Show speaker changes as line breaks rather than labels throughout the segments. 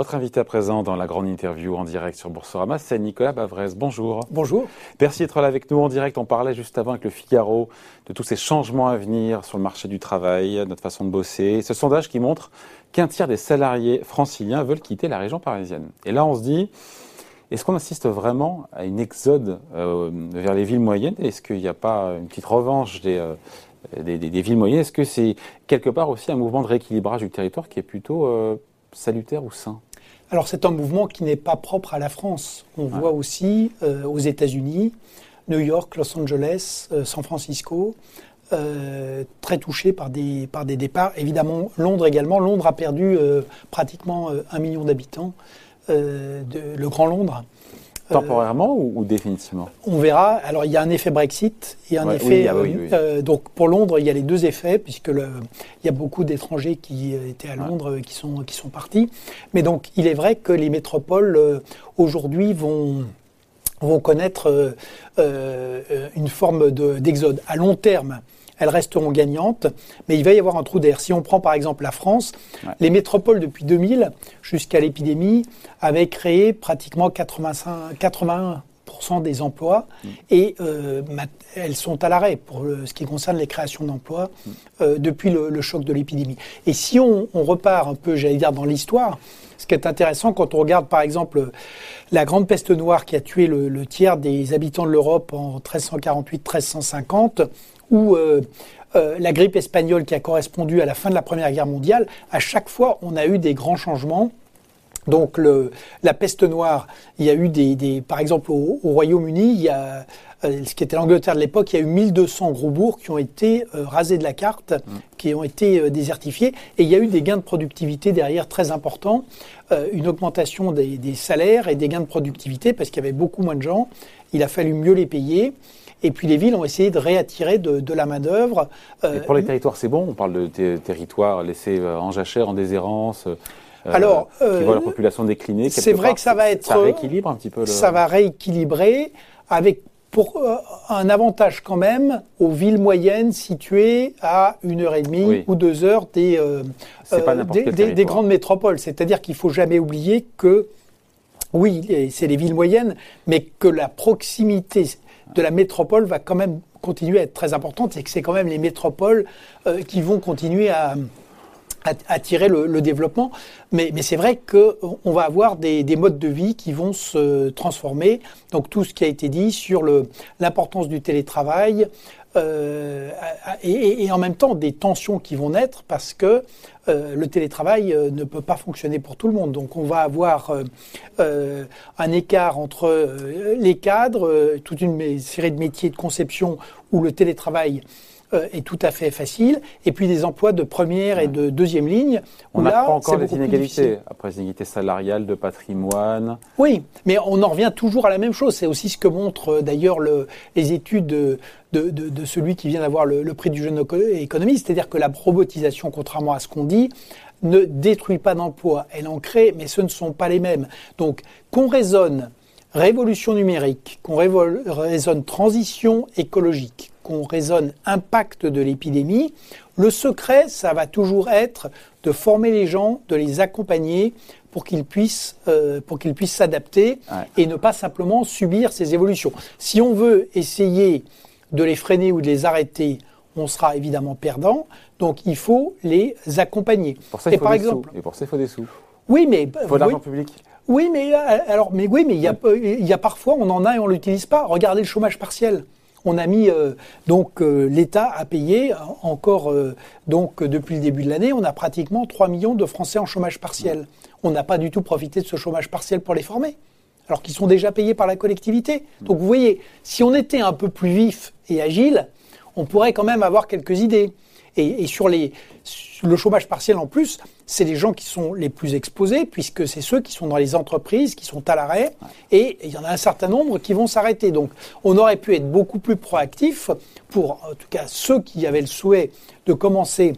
Votre invité à présent dans la grande interview en direct sur Boursorama, c'est Nicolas Bavrez. Bonjour.
Bonjour.
Merci d'être là avec nous en direct. On parlait juste avant avec le Figaro de tous ces changements à venir sur le marché du travail, notre façon de bosser. Ce sondage qui montre qu'un tiers des salariés franciliens veulent quitter la région parisienne. Et là, on se dit, est-ce qu'on assiste vraiment à une exode euh, vers les villes moyennes? Est-ce qu'il n'y a pas une petite revanche des, euh, des, villes moyennes? Est-ce que c'est quelque part aussi un mouvement de rééquilibrage du territoire qui est plutôt euh, salutaire ou sain?
Alors c'est un mouvement qui n'est pas propre à la France. On voit aussi aux États-Unis, New York, Los Angeles, San Francisco, très touchés par des, par des départs. Évidemment, Londres également. Londres a perdu pratiquement un million d'habitants. Euh, de, le Grand Londres.
Euh, Temporairement ou, définitivement?
On verra. Alors il y a un effet Brexit et un effet. Ah euh, donc pour Londres, il y a les deux effets puisque le, il y a beaucoup d'étrangers qui étaient à Londres qui sont qui sont partis. Mais donc il est vrai que les métropoles aujourd'hui vont vont connaître une forme d'exode à long terme elles resteront gagnantes, mais il va y avoir un trou d'air. Si on prend par exemple la France, les métropoles depuis 2000 jusqu'à l'épidémie avaient créé pratiquement 85, 81% des emplois mm. et euh, elles sont à l'arrêt pour ce qui concerne les créations d'emplois mm. euh, depuis le, choc de l'épidémie. Et si on, repart un peu, j'allais dire, dans l'histoire, ce qui est intéressant quand on regarde par exemple la grande peste noire qui a tué le tiers des habitants de l'Europe en 1348-1350, ou euh, euh, la grippe espagnole qui a correspondu à la fin de la Première Guerre mondiale, à chaque fois, on a eu des grands changements. Donc le, la peste noire, il y a eu des, des par exemple au, Royaume-Uni, il y a euh, ce qui était l'Angleterre de l'époque, il y a eu 1200 gros bourgs qui ont été rasés de la carte, mmh. qui ont été désertifiés, et il y a eu des gains de productivité derrière très importants, une augmentation des, des, salaires et des gains de productivité parce qu'il y avait beaucoup moins de gens. Il a fallu mieux les payer. Et puis les villes ont essayé de réattirer de, la main-d'œuvre.
Euh, pour les territoires, c'est bon On parle de territoires laissés euh, en jachère, en déshérence euh,
alors,
qui voient la population décliner.
C'est vrai que ça va être.
Ça rééquilibre un petit peu. Le...
Ça va rééquilibrer avec pour un avantage quand même aux villes moyennes situées à une heure et demie ou deux heures des, des, des, grandes métropoles. C'est-à-dire qu'il faut jamais oublier que oui, c'est les villes moyennes, mais que la proximité de la métropole va quand même continuer à être très importante et que c'est quand même les métropoles euh, qui vont continuer à, attirer le, développement. Mais, c'est vrai qu'on va avoir des, modes de vie qui vont se transformer. Donc tout ce qui a été dit sur l'importance du télétravail, euh, et, en même temps des tensions qui vont naître parce que euh, le télétravail euh, ne peut pas fonctionner pour tout le monde. Donc on va avoir un écart entre les cadres, toute une série de métiers de conception où le télétravail euh, est tout à fait facile. Et puis des emplois de première et de deuxième ligne.
On apprend encore des inégalités, après les inégalités salariales, de patrimoine.
Oui, mais on en revient toujours à la même chose. C'est aussi ce que montrent euh, d'ailleurs le, les études de, de, de, celui qui vient d'avoir le, prix du jeune économiste, c'est-à-dire que la robotisation, contrairement à ce qu'on dit, ne détruit pas d'emplois, elle en crée, mais ce ne sont pas les mêmes. Donc qu'on raisonne révolution numérique, qu'on raisonne transition écologique, qu'on raisonne impact de l'épidémie, le secret, ça va toujours être de former les gens, de les accompagner pour qu'ils puissent, euh, pour qu'ils puissent s'adapter et ne pas simplement subir ces évolutions. Si on veut essayer de les freiner ou de les arrêter, on sera évidemment perdant. Donc il faut les accompagner.
Pour ça, il faut par des exemple, sous. Et pour ça, il faut des sous.
Oui, mais
il faut de l'argent public.
Oui, mais alors, mais oui, mais il y a, il y a parfois on en a et on l'utilise pas. Regardez le chômage partiel on a mis euh, donc euh, l'État a payé encore euh, donc depuis le début de l'année, on a pratiquement 3 millions de Français en chômage partiel. On n'a pas du tout profité de ce chômage partiel pour les former, alors qu'ils sont déjà payés par la collectivité. Donc vous voyez, si on était un peu plus vif et agile, on pourrait quand même avoir quelques idées. Et, sur les, le chômage partiel en plus, c'est les gens qui sont les plus exposés, puisque c'est ceux qui sont dans les entreprises, qui sont à l'arrêt, et il y en a un certain nombre qui vont s'arrêter. Donc on aurait pu être beaucoup plus proactif pour, en tout cas, ceux qui avaient le souhait de commencer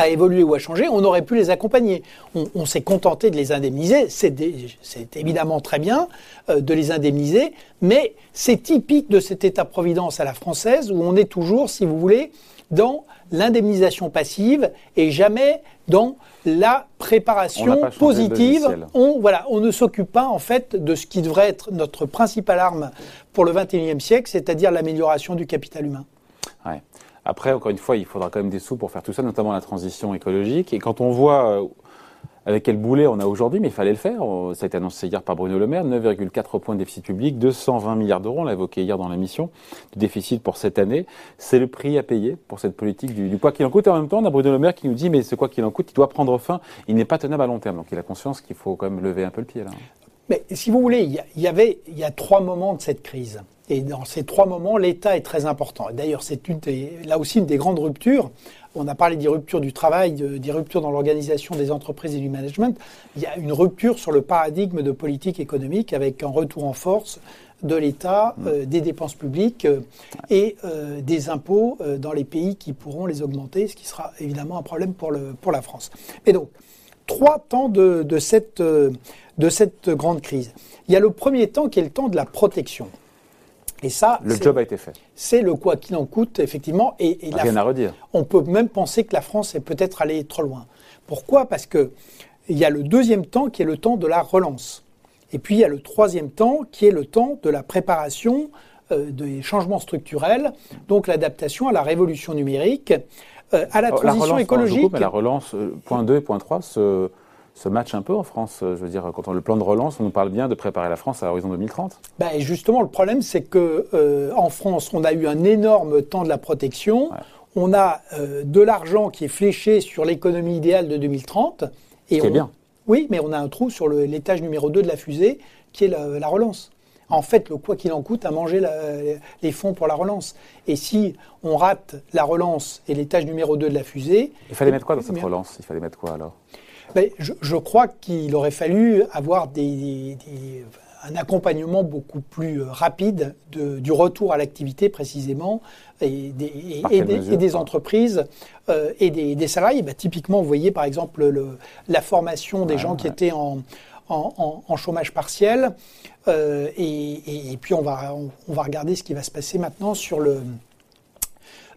a évolué ou a changé, on aurait pu les accompagner. On, s'est contenté de les indemniser, c'est évidemment très bien euh, de les indemniser, mais c'est typique de cet État-providence à la française où on est toujours, si vous voulez, dans l'indemnisation passive et jamais dans la préparation positive. On, voilà, on ne s'occupe pas en fait de ce qui devrait être notre principale arme pour le 21e siècle, c'est-à-dire l'amélioration du capital humain.
Ouais. Après, encore une fois, il faudra quand même des sous pour faire tout ça, notamment la transition écologique. Et quand on voit euh, avec quel boulet on a aujourd'hui, mais il fallait le faire. Ça a été annoncé hier par Bruno Le Maire, 9,4 points de déficit public, 220 milliards d'euros, on l'a évoqué hier dans l'émission, de déficit pour cette année. C'est le prix à payer pour cette politique du, quoi qu'il en coûte. Et en même temps, on a Bruno Le Maire qui nous dit, mais ce quoi qu'il en coûte, il doit prendre fin. Il n'est pas tenable à long terme. Donc il a conscience qu'il faut quand même lever un peu le pied là.
Mais si vous voulez, il y, avait, il y a trois moments de cette crise. Et dans ces trois moments, l'État est très important. D'ailleurs, c'est là aussi une des grandes ruptures. On a parlé des ruptures du travail, des ruptures dans l'organisation des entreprises et du management. Il y a une rupture sur le paradigme de politique économique avec un retour en force de l'État, mmh. euh, des dépenses publiques euh, et euh, des impôts dans les pays qui pourront les augmenter, ce qui sera évidemment un problème pour, le, pour la France. Et donc, trois temps de, de, cette, de cette grande crise. Il y a le premier temps qui est le temps de la protection.
Et ça, le job a été fait.
C'est le quoi qu'il en coûte, effectivement. Et,
Rien à redire.
On peut même penser que la France est peut-être allée trop loin. Pourquoi? Parce que il y a le deuxième temps qui est le temps de la relance. Et puis il y a le troisième temps qui est le temps de la préparation euh, des changements structurels, donc l'adaptation à la révolution numérique, euh, à la transition écologique.
la relance, euh, point 2 et point 3, ce ce match un peu en France Je veux dire, quand on le plan de relance, on nous parle bien de préparer la France à l'horizon 2030.
Ben justement, le problème, c'est que euh, en France, on a eu un énorme temps de la protection. On a euh, de l'argent qui est fléché sur l'économie idéale de 2030.
Et
on,
bien.
Oui, mais on a un trou sur l'étage numéro 2 de la fusée, qui est la, relance. En fait, le quoi qu'il en coûte a mangé les fonds pour la relance. Et si on rate la relance et l'étage numéro 2 de la fusée...
Il fallait mettre quoi dans cette relance? Il fallait mettre quoi alors?
Je, crois qu'il aurait fallu avoir des, un accompagnement beaucoup plus euh, rapide du retour à l'activité précisément et des, et, entreprises euh, et des, salariés. Bah, typiquement, vous voyez par exemple le, la formation des gens qui étaient en, en, chômage partiel. Euh, et, puis on va, on, va regarder ce qui va se passer maintenant sur le...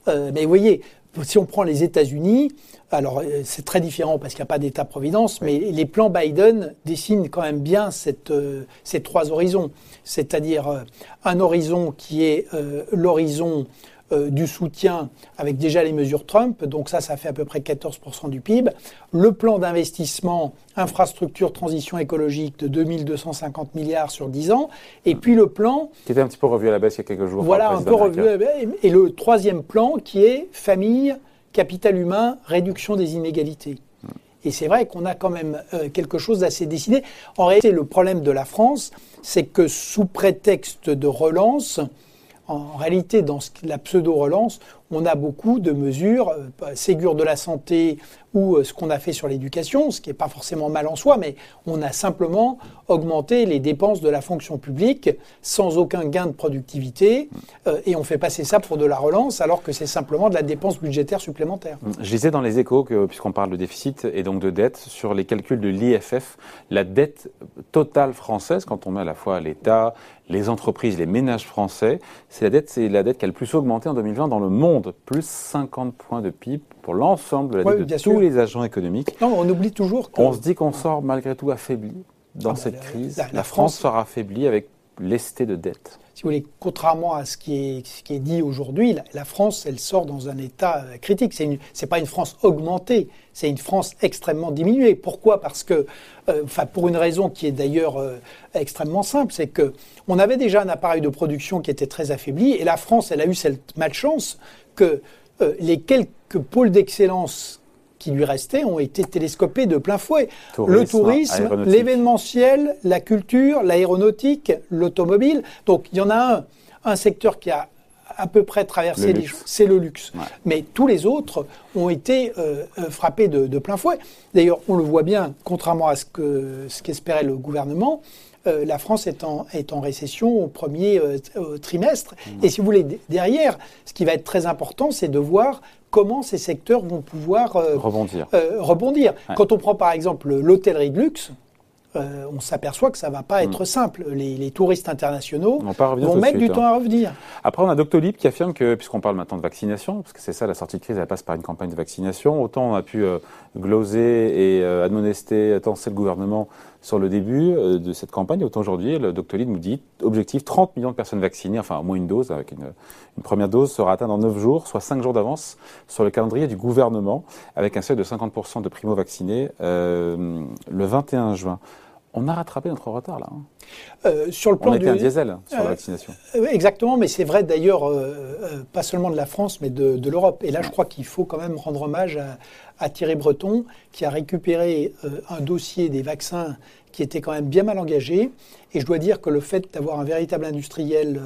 mais vous voyez, si on prend les États-Unis, alors euh, c'est très différent parce qu'il n'y a pas d'État-providence, mais les plans Biden dessinent quand même bien cette, euh, ces trois horizons. C'est-à-dire euh, un horizon qui est l'horizon euh, du soutien avec déjà les mesures Trump, donc ça, ça fait à peu près 14% du PIB. Le plan d'investissement infrastructure transition écologique de 2250 milliards sur 10 ans, et puis le plan...
Qui était un petit peu revu à la baisse il y a quelques jours.
Voilà, un peu revu à la baisse. Et le troisième plan qui est famille, capital humain, réduction des inégalités. Et c'est vrai qu'on a quand même euh, quelque chose d'assez décidé. En réalité, le problème de la France, c'est que sous prétexte de relance, en réalité, dans la pseudo-relance, on a beaucoup de mesures, euh, Ségur de la santé ou euh, ce qu'on a fait sur l'éducation, ce qui n'est pas forcément mal en soi, mais on a simplement augmenté les dépenses de la fonction publique sans aucun gain de productivité, euh, et on fait passer ça pour de la relance, alors que c'est simplement de la dépense budgétaire supplémentaire.
Je disais dans les échos, que, puisqu'on parle de déficit et donc de dette, sur les calculs de l'IFF, la dette totale française, quand on met à la fois l'État, les entreprises, les ménages français, c'est la dette, c'est la dette qui a le plus augmenté en 2020 dans le monde, plus 50 points de PIB pour l'ensemble de la dette de tous les agents économiques.
Non, on oublie toujours
On se dit qu'on sort malgré tout affaibli dans ah, cette crise. La, France sera affaiblie avec lesté de dette
si vous voulez, contrairement à ce qui est, ce qui est dit aujourd'hui, la, France, elle sort dans un état euh, critique. Ce n'est pas une France augmentée, c'est une France extrêmement diminuée. Pourquoi? Parce que, euh, enfin, pour une raison qui est d'ailleurs euh, extrêmement simple, c'est que on avait déjà un appareil de production qui était très affaibli, et la France, elle a eu cette malchance que les quelques pôles d'excellence qui lui restaient ont été télescopés de plein fouet. le tourisme, l'événementiel, la culture, l'aéronautique, l'automobile. Donc il y en a un, un secteur qui a à peu près traversé les c'est le luxe. Mais tous les autres ont été euh, euh, frappés de, plein fouet. D'ailleurs, on le voit bien, contrairement à ce qu'espérait le gouvernement, la France est en, est en récession au premier trimestre. Mmh. Et si vous voulez, derrière, ce qui va être très important, c'est de voir comment ces secteurs vont pouvoir
rebondir.
rebondir. Quand on prend par exemple l'hôtellerie de luxe, euh, on s'aperçoit que ça ne va pas être hmm. simple. Les, touristes internationaux vont mettre du temps à revenir.
Après, on a Doctolib qui affirme que, puisqu'on parle maintenant de vaccination, parce que c'est ça, la sortie de crise, elle passe par une campagne de vaccination, autant on a pu euh, gloser et euh, admonester, attencer le gouvernement sur le début de cette campagne, autant aujourd'hui, le Doctolib nous dit, objectif 30 millions de personnes vaccinées, enfin au moins une dose, avec une, première dose sera atteinte dans 9 jours, soit 5 jours d'avance sur le calendrier du gouvernement, avec un seuil de 50% de primo-vaccinés le 21 juin. On a rattrapé notre retard là. Hein. Euh, sur le plan on était un diesel sur la euh, vaccination.
Euh, exactement, mais c'est vrai d'ailleurs pas seulement de la France, mais de, l'Europe. Et là, je crois qu'il faut quand même rendre hommage à, Thierry Breton, qui a récupéré un dossier des vaccins qui était quand même bien mal engagé. Et je dois dire que le fait d'avoir un véritable industriel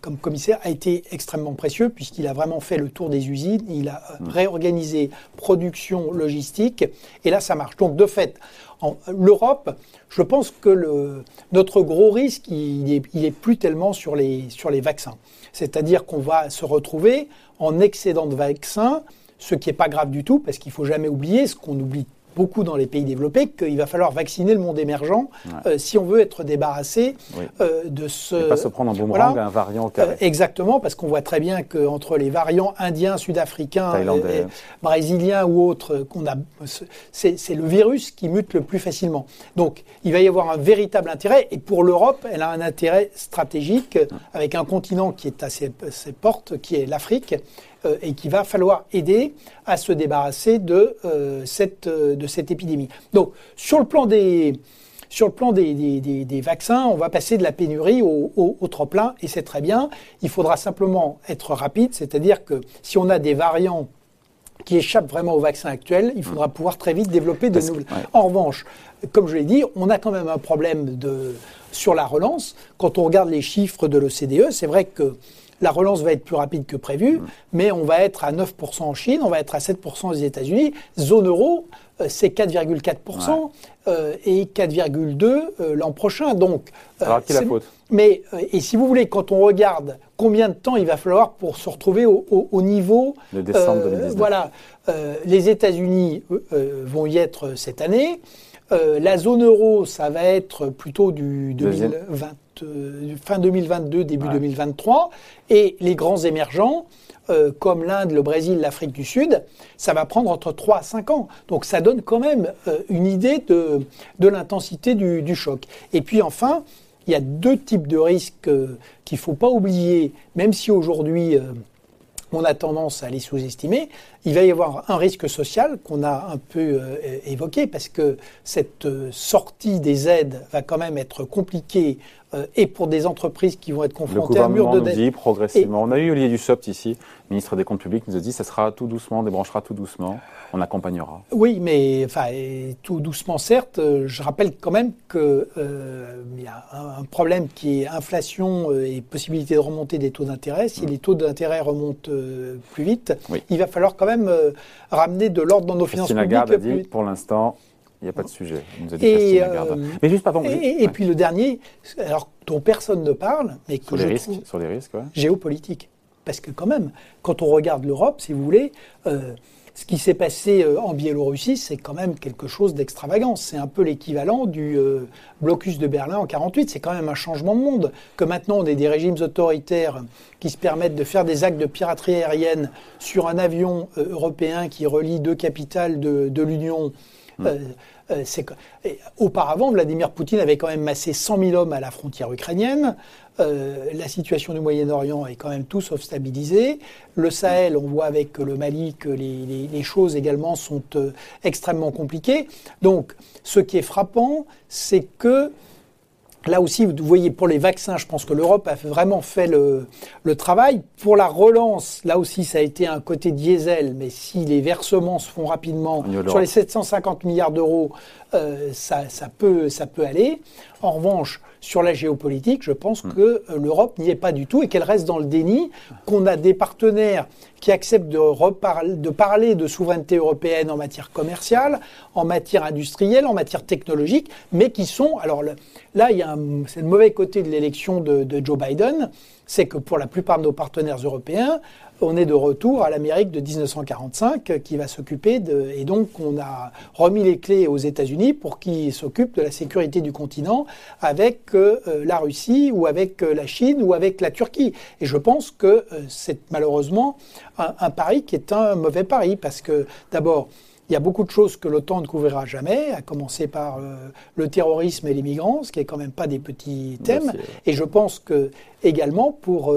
comme commissaire a été extrêmement précieux puisqu'il a vraiment fait le tour des usines, il a mm. réorganisé production, logistique, et là ça marche. Donc de fait, l'Europe, je pense que le, notre gros risque, il est, plus tellement sur les, sur les vaccins. C'est-à-dire qu'on va se retrouver en excédent de vaccins, ce qui n'est pas grave du tout, parce qu'il ne faut jamais oublier ce qu'on oublie beaucoup dans les pays développés qu'il va falloir vacciner le monde émergent euh, si on veut être débarrassé euh, de ce.
Et pas se prendre en boomerang un variant
euh, exactement, parce qu'on voit très bien qu'entre les variants indiens, sud-africains, brésiliens ou autres, qu'on a, c'est le virus qui mute le plus facilement. Donc, il va y avoir un véritable intérêt, et pour l'Europe, elle a un intérêt stratégique avec un continent qui est à ses portes, qui est l'Afrique. Euh, et qu'il va falloir aider à se débarrasser de, euh, cette, euh, de cette épidémie. Donc, sur le plan des, sur le plan des, des, des, vaccins, on va passer de la pénurie au, au, trop-plein, et c'est très bien. Il faudra simplement être rapide, c'est-à-dire que si on a des variants qui échappent vraiment au vaccin actuel, il faudra pouvoir très vite développer de nouvelles. En revanche, comme je l'ai dit, on a quand même un problème de, sur la relance. Quand on regarde les chiffres de l'OCDE, c'est vrai que la relance va être plus rapide que prévu, mais on va être à 9% en Chine, on va être à 7% aux États-Unis. Zone euro, euh, c'est 4,4% euh, et 4,2% euh, l'an prochain. Donc,
Alors, qui la faute?
Mais, et si vous voulez, quand on regarde combien de temps il va falloir pour se retrouver au, au, niveau.
De décembre 2019.
Voilà. les États-Unis vont y être cette année. la zone euro, ça va être plutôt du 2020. Euh, fin 2022, début 2023, et les grands émergents, euh, comme l'Inde, le Brésil, l'Afrique du Sud, ça va prendre entre 3 à 5 ans. Donc ça donne quand même euh, une idée de, de l'intensité du, du, choc. Et puis enfin, il y a deux types de risques qu'il ne faut pas oublier, même si aujourd'hui on a tendance à les sous-estimer. Il va y avoir un risque social qu'on a un peu euh, évoqué parce que cette euh, sortie des aides va quand même être compliquée euh, et pour des entreprises qui vont être confrontées à un mur de
dette. nous dit progressivement. On a eu Olivier Dussopt ici, ministre des Comptes Publics, nous a dit ça sera tout doucement, on débranchera tout doucement on accompagnera.
Oui, mais enfin, tout doucement certes. Je rappelle quand même qu'il y a un, problème qui est inflation et possibilité de remonter des taux d'intérêt. Si mm. les taux d'intérêt remontent plus vite, il va falloir quand même ramener de l'ordre dans nos finances publiques.
Lagarde a dit, pour l'instant, il n'y a pas de sujet. nous a dit et,
mais juste pardon. Et, et puis le dernier, alors dont personne ne parle, mais que
sur les risques, sur les risques,
géopolitique. Parce que quand même, quand on regarde l'Europe, si vous voulez, ce qui s'est passé euh, en Biélorussie, c'est quand même quelque chose d'extravagant. C'est un peu l'équivalent du euh, blocus de Berlin en 48. C'est quand même un changement de monde. Que maintenant on ait des régimes autoritaires qui se permettent de faire des actes de piraterie aérienne sur un avion euh, européen qui relie deux capitales de, l'Union. Hmm. auparavant, Vladimir Poutine avait quand même massé 100 000 hommes à la frontière ukrainienne. Euh, la situation du Moyen-Orient est quand même tout sauf stabilisée. Le Sahel, on voit avec le Mali que les, choses également sont euh, extrêmement compliquées. Donc, ce qui est frappant, c'est que Là aussi, vous voyez, pour les vaccins, je pense que l'Europe a vraiment fait le, travail. Pour la relance, là aussi, ça a été un côté diesel, mais si les versements se font rapidement, sur les 750 milliards d'euros, euh, ça, peut, ça peut aller. En revanche, sur la géopolitique, je pense mm. que euh, l'Europe n'y est pas du tout et qu'elle reste dans le déni, qu'on a des partenaires qui acceptent de, de, parler de souveraineté européenne en matière commerciale, en matière industrielle, en matière technologique, mais qui sont... Alors là, il y a c'est le mauvais côté de l'élection de, de Joe Biden, c'est que pour la plupart de nos partenaires européens, on est de retour à l'Amérique de 1945 qui va s'occuper de... Et donc on a remis les clés aux États-Unis pour qu'ils s'occupent de la sécurité du continent avec euh, la Russie ou avec euh, la Chine ou avec la Turquie. Et je pense que euh, c'est malheureusement un, pari qui est un mauvais pari parce que d'abord, il y a beaucoup de choses que l'OTAN ne couvrira jamais, à commencer par le terrorisme et les migrants, ce qui est quand même pas des petits thèmes. Et je pense que également pour,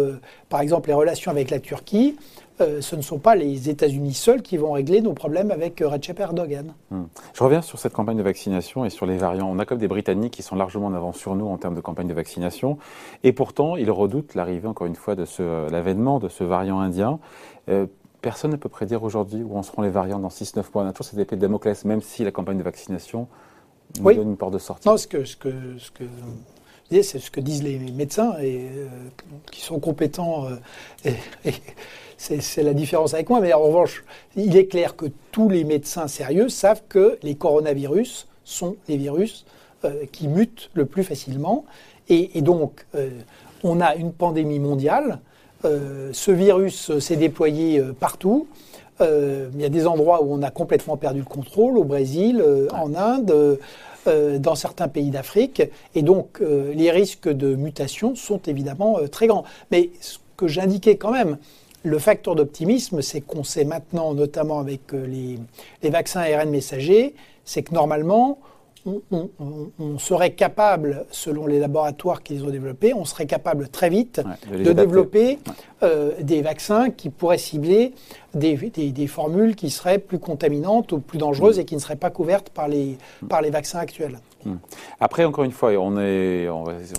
par exemple, les relations avec la Turquie, euh, ce ne sont pas les États-Unis seuls qui vont régler nos problèmes avec euh, Recep Erdogan.
Hmm. Je reviens sur cette campagne de vaccination et sur les variants. On a comme des Britanniques qui sont largement en avance sur nous en termes de campagne de vaccination. Et pourtant, ils redoutent l'arrivée, encore une fois, de euh, l'avènement de ce variant indien. Personne ne peut prédire aujourd'hui où en seront les variants dans 6-9 mois. On a toujours cette épée de Damoclès, même si la campagne de vaccination nous donne une porte de sortie.
Non, ce que, ce que, ce que c'est ce que disent les médecins et, qui sont compétents et, c'est la différence avec moi. Mais en revanche, il est clair que tous les médecins sérieux savent que les coronavirus sont les virus euh, qui mutent le plus facilement. Et, donc, euh, on a une pandémie mondiale. Euh, ce virus s'est déployé partout. il y a des endroits où on a complètement perdu le contrôle, au Brésil, en Inde. dans certains pays d'Afrique. Et donc, les risques de mutation sont évidemment très grands. Mais ce que j'indiquais quand même, le facteur d'optimisme, c'est qu'on sait maintenant, notamment avec euh, les, vaccins ARN messagers, c'est que normalement, on, serait capable, selon les laboratoires qu'ils ont développés, on serait capable très vite de, développer euh, des vaccins qui pourraient cibler des, formules qui seraient plus contaminantes ou plus dangereuses mm. et qui ne seraient pas couvertes par les, par les vaccins actuels.
Mm. Après, encore une fois, on est.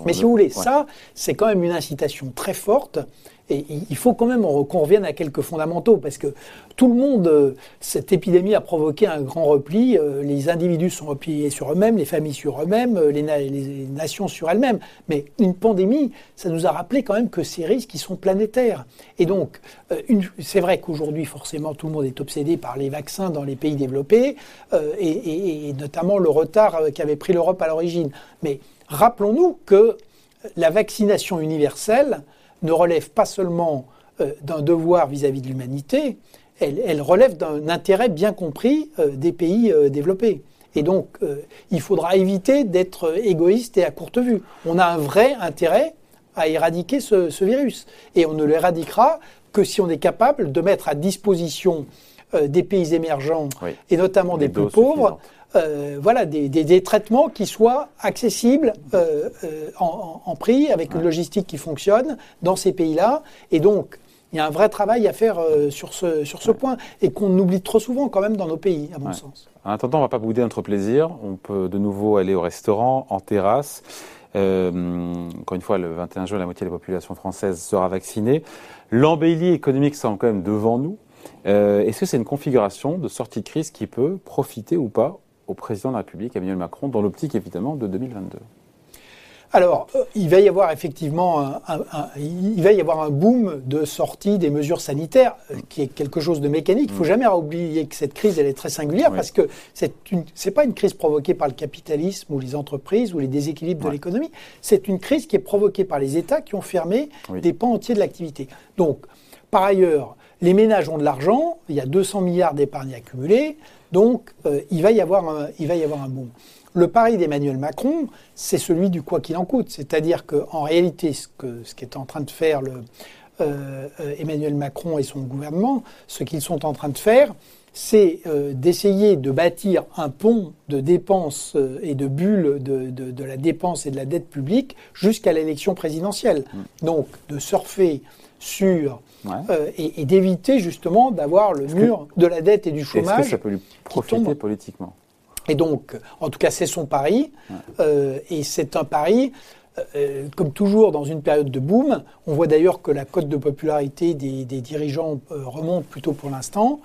Mais si vous voulez, ça, c'est quand même une incitation très forte et il faut quand même qu'on revienne à quelques fondamentaux, parce que tout le monde, euh, cette épidémie a provoqué un grand repli. Euh, les individus sont repliés sur eux-mêmes, les familles sur eux-mêmes, euh, les, nations sur elles-mêmes. Mais une pandémie, ça nous a rappelé quand même que ces risques, sont planétaires. Et donc, c'est vrai qu'aujourd'hui, forcément, tout le monde est obsédé par les vaccins dans les pays développés, et notamment le retard qu'avait pris l'Europe à l'origine. Mais rappelons-nous que la vaccination universelle, ne relève pas seulement euh, d'un devoir vis-à-vis de l'humanité, elle, relève d'un intérêt bien compris euh, des pays euh, développés. Et donc, il faudra éviter d'être égoïste et à courte vue. On a un vrai intérêt à éradiquer ce, virus. Et on ne l'éradiquera que si on est capable de mettre à disposition des pays émergents, et notamment des plus pauvres, euh, voilà, des, traitements qui soient accessibles euh, euh, en, prix, avec une logistique qui fonctionne dans ces pays-là. Et donc, il y a un vrai travail à faire sur ce, sur ce point et qu'on oublie trop souvent quand même dans nos pays, à mon sens.
En attendant, on ne va pas bouder notre plaisir. On peut de nouveau aller au restaurant, en terrasse. encore une fois, le 21 juin, la moitié de la population française sera vaccinée. L'embellie économique sera quand même devant nous. Est-ce que c'est une configuration de sortie de crise qui peut profiter ou pas au président de la République, Emmanuel Macron, dans l'optique évidemment de 2022
alors, euh, il va y avoir effectivement un, il va y avoir un boom de sortie des mesures sanitaires, euh, qui est quelque chose de mécanique. Il faut mm. jamais oublier que cette crise, elle est très singulière parce que c'est une, c'est pas une crise provoquée par le capitalisme ou les entreprises ou les déséquilibres de l'économie. C'est une crise qui est provoquée par les États qui ont fermé des pans entiers de l'activité. Donc, par ailleurs, les ménages ont de l'argent. Il y a 200 milliards d'épargne accumulée. Donc, euh, il, va y avoir un, il va y avoir un boom. Le pari d'Emmanuel Macron, c'est celui du quoi qu'il en coûte. C'est-à-dire qu'en réalité, ce que ce qu'est en train de faire euh, euh, Emmanuel Macron et son gouvernement, ce qu'ils sont en train de faire, c'est d'essayer de bâtir un pont de dépenses et de bulles de, de, de, la dépense et de la dette publique jusqu'à l'élection présidentielle. Mmh. Donc, de surfer sur euh, et, d'éviter justement d'avoir le mur de la dette et du chômage.
Est-ce que ça peut lui profiter politiquement?
Et donc, en tout cas, c'est son pari. Euh, et c'est un pari, euh, comme toujours dans une période de boom. On voit d'ailleurs que la cote de popularité des, dirigeants remonte plutôt pour l'instant.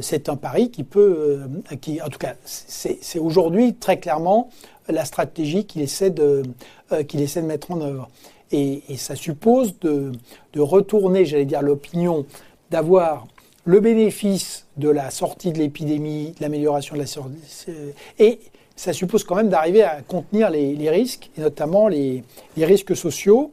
c'est un pari qui peut, qui, en tout cas, c'est aujourd'hui très clairement la stratégie qu'il essaie, de, qu'il essaie de mettre en œuvre. Et, ça suppose de, retourner, j'allais dire, l'opinion, d'avoir le bénéfice de la sortie de l'épidémie, de l'amélioration de la sortie, ça suppose quand même d'arriver à contenir les, risques, et notamment les, risques sociaux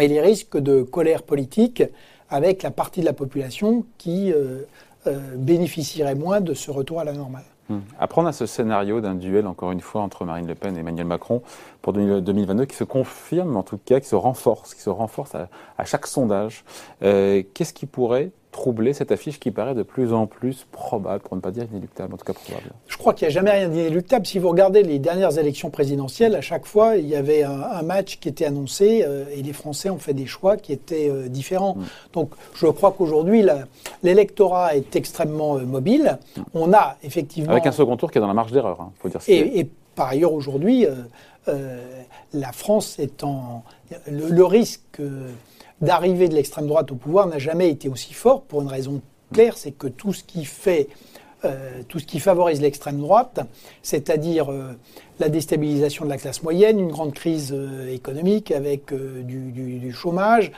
et les risques de colère politique avec la partie de la population qui euh, euh, bénéficierait moins de ce retour à la normale.
Hum. Apprendre à ce scénario d'un duel, encore une fois, entre Marine Le Pen et Emmanuel Macron pour 2022, qui se confirme, en tout cas, qui se renforce, qui se renforce à, chaque sondage. Euh, qu'est-ce qui pourrait troubler cette affiche qui paraît de plus en plus probable, pour ne pas dire inéluctable, en tout cas probable
Je crois qu'il n'y a jamais rien d'inéluctable. Si vous regardez les dernières élections présidentielles, à chaque fois, il y avait un, match qui était annoncé euh, et les Français ont fait des choix qui étaient euh, différents. Mm. Donc je crois qu'aujourd'hui, l'électorat est extrêmement euh, mobile. Mm. On a effectivement...
Avec un second tour qui est dans la marge d'erreur, il hein, faut dire.
Et, et, par ailleurs, aujourd'hui, la France est en... le risque d'arrivée de l'extrême droite au pouvoir n'a jamais été aussi fort pour une raison claire, c'est que tout ce qui fait euh, tout ce qui favorise l'extrême droite, c'est-à-dire euh, la déstabilisation de la classe moyenne, une grande crise euh, économique avec du, chômage,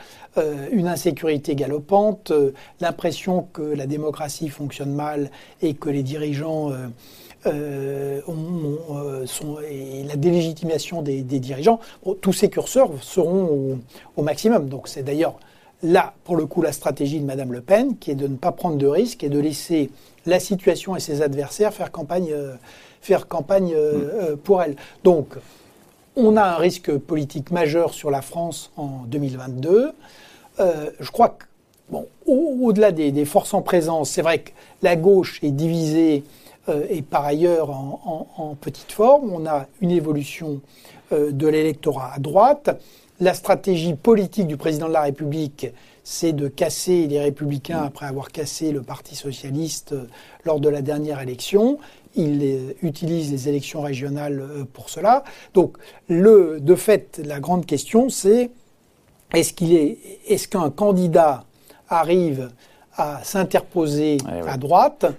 une insécurité galopante, l'impression que la démocratie fonctionne mal et que les dirigeants euh, et la délégitimation des, dirigeants, tous ces curseurs seront au, maximum. Donc c'est d'ailleurs là, pour le coup, la stratégie de Mme Le Pen, qui est de ne pas prendre de risques et de laisser la situation et ses adversaires faire campagne, euh, faire campagne mm. pour elle. Donc, on a un risque politique majeur sur la France en 2022. je crois que, bon, au-delà des, des, forces en présence, c'est vrai que la gauche est divisée euh, et par ailleurs en, petite forme. On a une évolution euh, de l'électorat à droite. La stratégie politique du président de la République, c'est de casser les républicains après avoir cassé le Parti socialiste euh, lors de la dernière élection. Il utilise les élections régionales pour cela. Donc, le, de fait, la grande question, c'est est-ce qu'il est, est-ce qu'un candidat arrive à s'interposer eh à droite
euh,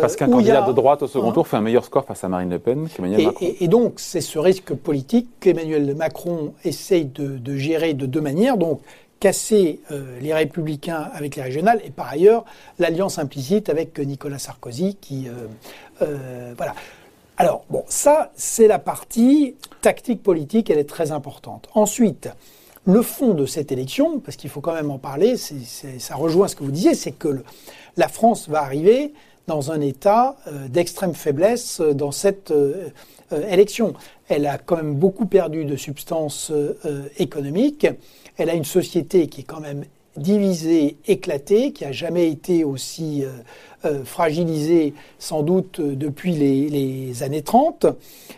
Parce qu'un candidat de droite au second tour fait un meilleur score face à Marine Le Pen qu'Emmanuel Macron.
Et, donc, c'est ce risque politique qu'Emmanuel Macron essaye de, gérer de deux manières. Donc, casser euh, les républicains avec les régionales et par ailleurs l'alliance implicite avec Nicolas Sarkozy qui euh, voilà. Alors bon, ça c'est la partie tactique politique, elle est très importante. Ensuite, le fond de cette élection, parce qu'il faut quand même en parler, ça rejoint ce que vous disiez, c'est que la France va arriver dans un état euh, d'extrême faiblesse euh, dans cette euh, élection. Elle a quand même beaucoup perdu de substance économique. Elle a une société qui est quand même divisée, éclatée, qui a jamais été aussi fragilisée sans doute depuis les, années 30.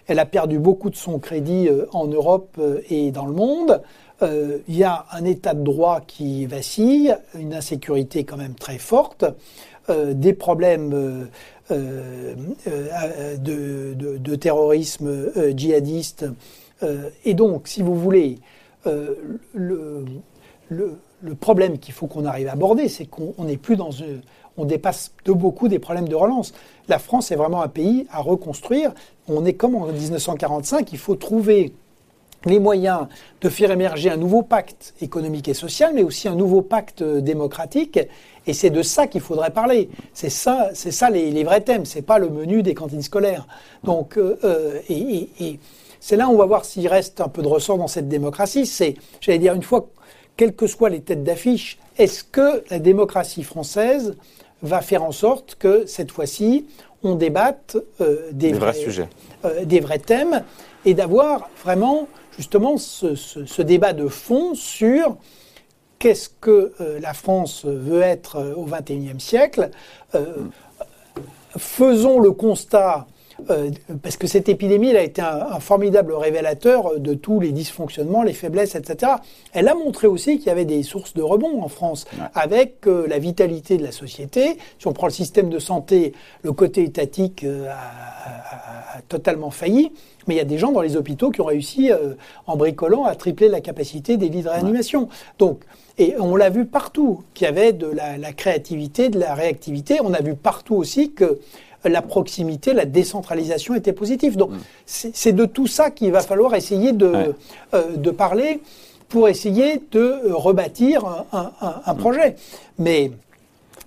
Elle a perdu beaucoup de son crédit en Europe et dans le monde. Il y a un état de droit qui vacille, une insécurité quand même très forte. Euh, des problèmes euh, euh, de, terrorisme djihadiste. et donc, si vous voulez, le, le, problème qu'il faut qu'on arrive à aborder, c'est qu'on n'est plus dans on dépasse de beaucoup des problèmes de relance. La France est vraiment un pays à reconstruire. On est comme en 1945, il faut trouver les moyens de faire émerger un nouveau pacte économique et social, mais aussi un nouveau pacte démocratique. Et c'est de ça qu'il faudrait parler. C'est ça, c'est ça les, vrais thèmes. C'est pas le menu des cantines scolaires. Donc, euh, euh, et, c'est là où on va voir s'il reste un peu de ressort dans cette démocratie. C'est, j'allais dire une fois, quelles que soient les têtes d'affiche, est-ce que la démocratie française va faire en sorte que cette fois-ci, on débatte euh, des, vrais, sujets, des vrais thèmes, et d'avoir vraiment justement ce, débat de fond sur qu'est-ce que euh, la France veut être euh, au XXIe siècle. Euh, faisons le constat, parce que cette épidémie elle a été un, formidable révélateur de tous les dysfonctionnements, les faiblesses, etc. Elle a montré aussi qu'il y avait des sources de rebond en France, avec la vitalité de la société. Si on prend le système de santé, le côté étatique a totalement failli. Mais il y a des gens dans les hôpitaux qui ont réussi, euh, en bricolant, à tripler la capacité des lits de réanimation. Donc, Et on l'a vu partout, qu'il y avait de la, créativité, de la réactivité. On a vu partout aussi que la proximité, la décentralisation était positive. Donc mm. c'est de tout ça qu'il va falloir essayer de, euh, de parler pour essayer de rebâtir un, mm. projet. Mais,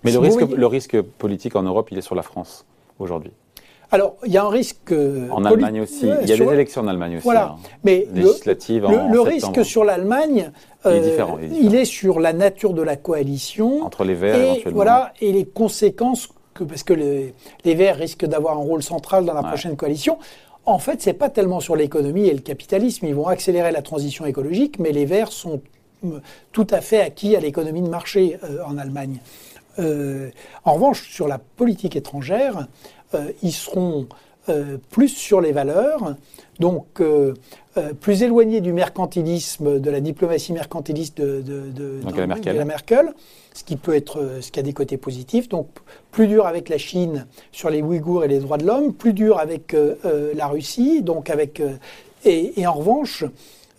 Mais le, risque, le risque politique en Europe, il est sur la France aujourd'hui.
Alors, il y a un risque.
En Allemagne aussi. Il y a des élections en Allemagne aussi.
Voilà. Hein. Mais législatives le, le risque sur l'Allemagne, euh, il, est sur la nature de la coalition.
Entre les Verts,
et,
éventuellement.
Voilà, et les conséquences que, parce que les, les Verts risquent d'avoir un rôle central dans la prochaine coalition. En fait, c'est pas tellement sur l'économie et le capitalisme. Ils vont accélérer la transition écologique, mais les Verts sont euh, tout à fait acquis à l'économie de marché euh, en Allemagne. Euh, en revanche, sur la politique étrangère, euh, ils seront plus sur les valeurs, donc plus éloignés du mercantilisme, de la diplomatie mercantiliste de, de. Merkel. Ce qui peut être, ce qui a des côtés positifs. Donc plus dur avec la Chine sur les Ouïghours et les droits de l'homme, plus dur avec la Russie, donc avec et, et, en revanche,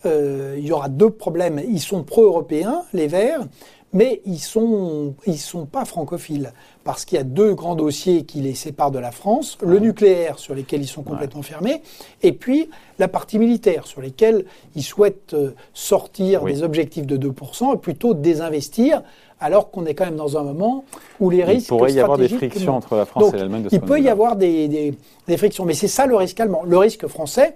il y aura deux problèmes. Ils sont pro-européens, les Verts, mais ils sont ils sont pas francophiles parce qu'il y a deux grands dossiers qui les séparent de la France. Le nucléaire sur lesquels ils sont complètement fermés et puis la partie militaire sur lesquels ils souhaitent euh, sortir des objectifs de 2% et plutôt désinvestir alors qu'on est quand même dans un moment où les risques
il pourrait y avoir des frictions entre la France et l'Allemagne.
Il peut y avoir des, des, des frictions, mais c'est ça le risque allemand. Le risque français,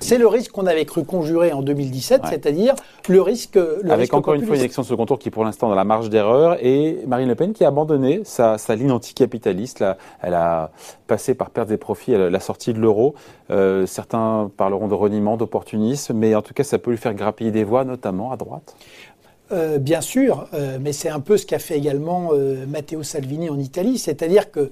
c'est le risque qu'on avait cru conjurer en 2017, c'est-à-dire le risque.
Avec encore une fois une élection de second tour qui, pour l'instant, dans la marge d'erreur, et Marine Le Pen qui a abandonné sa, ligne anticapitaliste. elle a passé par perte des profits la sortie de l'euro. Euh, certains parleront de reniement, d'opportunisme, mais en tout cas, ça peut lui faire grappiller des voix, notamment à droite.
Euh, bien sûr, euh, mais c'est un peu ce qu'a fait également Matteo Salvini en Italie, c'est-à-dire que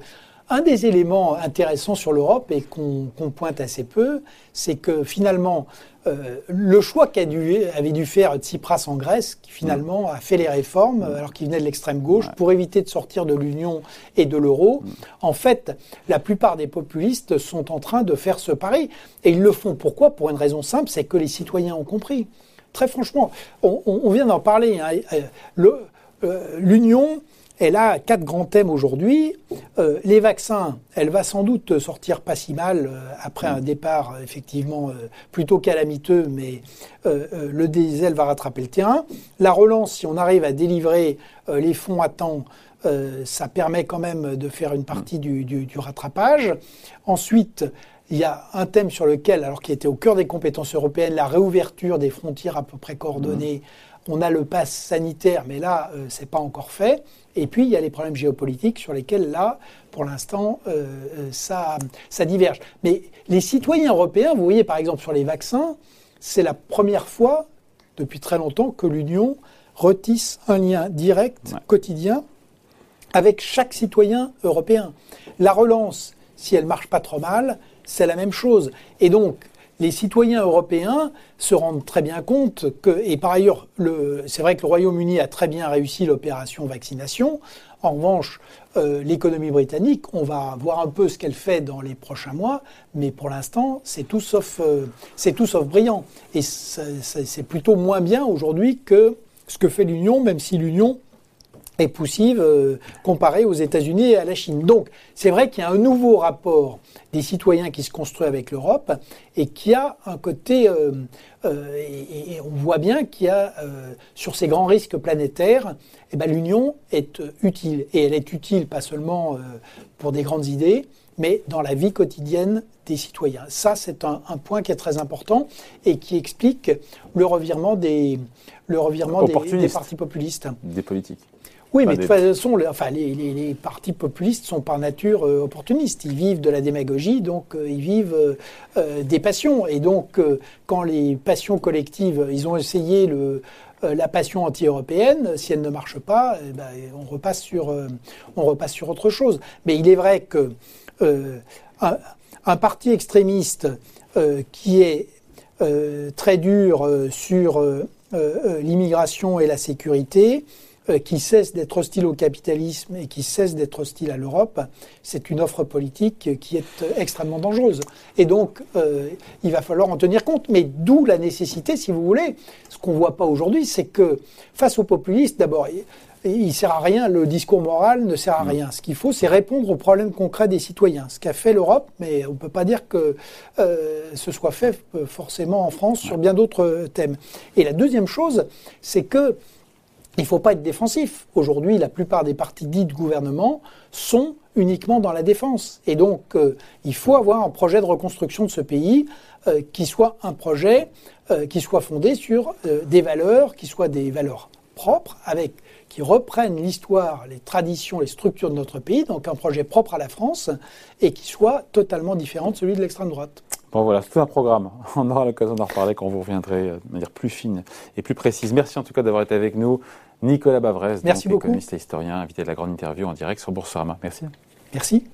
un des éléments intéressants sur l'Europe et qu'on pointe assez peu, c'est que finalement, euh, le choix qu'avait dû, faire Tsipras en Grèce, qui finalement a fait les réformes alors qu'il venait de l'extrême gauche pour éviter de sortir de l'Union et de l'euro, en fait, la plupart des populistes sont en train de faire ce pari. Et ils le font. Pourquoi? Pour une raison simple, c'est que les citoyens ont compris. Très franchement, on, vient d'en parler. Hein, euh, L'Union elle a quatre grands thèmes aujourd'hui. Euh, les vaccins, elle va sans doute sortir pas si mal euh, après un départ effectivement euh, plutôt calamiteux, mais le diesel va rattraper le terrain. La relance, si on arrive à délivrer les fonds à temps, ça permet quand même de faire une partie du rattrapage. Ensuite, il y a un thème sur lequel, alors qui était au cœur des compétences européennes, la réouverture des frontières à peu près coordonnées. On a le pass sanitaire, mais là, ce c'est pas encore fait. Et puis, il y a les problèmes géopolitiques sur lesquels, là, pour l'instant, euh, euh, ça, ça diverge. Mais les citoyens européens, vous voyez, par exemple, sur les vaccins, c'est la première fois depuis très longtemps que l'Union retisse un lien direct, quotidien, avec chaque citoyen européen. La relance, si elle marche pas trop mal, c'est la même chose. Et donc, les citoyens européens se rendent très bien compte que, et par ailleurs, c'est vrai que le Royaume-Uni a très bien réussi l'opération vaccination. En revanche, euh, l'économie britannique, on va voir un peu ce qu'elle fait dans les prochains mois, mais pour l'instant, c'est tout sauf, euh, c'est tout sauf brillant. Et c'est plutôt moins bien aujourd'hui que ce que fait l'Union, même si l'Union est poussive euh, comparée aux États-Unis et à la Chine. Donc, c'est vrai qu'il y a un nouveau rapport des citoyens qui se construit avec l'Europe et qui a un côté, euh, euh, et, on voit bien qu'il y a euh, sur ces grands risques planétaires, eh ben, l'Union est utile et elle est utile pas seulement pour des grandes idées, mais dans la vie quotidienne des citoyens. Ça, c'est un, point qui est très important et qui explique le revirement des, le revirement des partis populistes.
Des politiques.
Oui, mais de toute façon, enfin, les, partis populistes sont par nature euh, opportunistes. Ils vivent de la démagogie, donc euh, ils vivent euh, des passions. Et donc, quand les passions collectives, ils ont essayé le, la passion anti-européenne, si elle ne marche pas, eh ben, on, repasse sur, on repasse sur autre chose. Mais il est vrai que un, un, parti extrémiste qui est très dur sur l'immigration et la sécurité, euh, qui cesse d'être hostile au capitalisme et qui cesse d'être hostile à l'Europe, c'est une offre politique qui est extrêmement dangereuse. Et donc, euh, il va falloir en tenir compte. Mais d'où la nécessité, si vous voulez, ce qu'on ne voit pas aujourd'hui, c'est que face aux populistes, d'abord, il ne sert à rien, le discours moral ne sert à rien. Ce qu'il faut, c'est répondre aux problèmes concrets des citoyens. Ce qu'a fait l'Europe, mais on ne peut pas dire que euh, ce soit fait forcément en France sur bien d'autres thèmes. Et la deuxième chose, c'est que il ne faut pas être défensif. Aujourd'hui, la plupart des partis dits de gouvernement sont uniquement dans la défense. Et donc, euh, il faut avoir un projet de reconstruction de ce pays euh, qui soit un projet euh, qui soit fondé sur des valeurs, qui soient des valeurs propres, avec qui reprennent l'histoire, les traditions, les structures de notre pays, donc un projet propre à la France, et qui soit totalement différent de celui de l'extrême droite.
Bon voilà, c'est tout un programme. On aura l'occasion d'en reparler quand vous reviendrez de manière plus fine et plus précise. Merci en tout cas d'avoir été avec nous. Nicolas Bavrez,
Merci donc,
économiste et historien, invité de la grande interview en direct sur Boursorama. Merci.
Merci.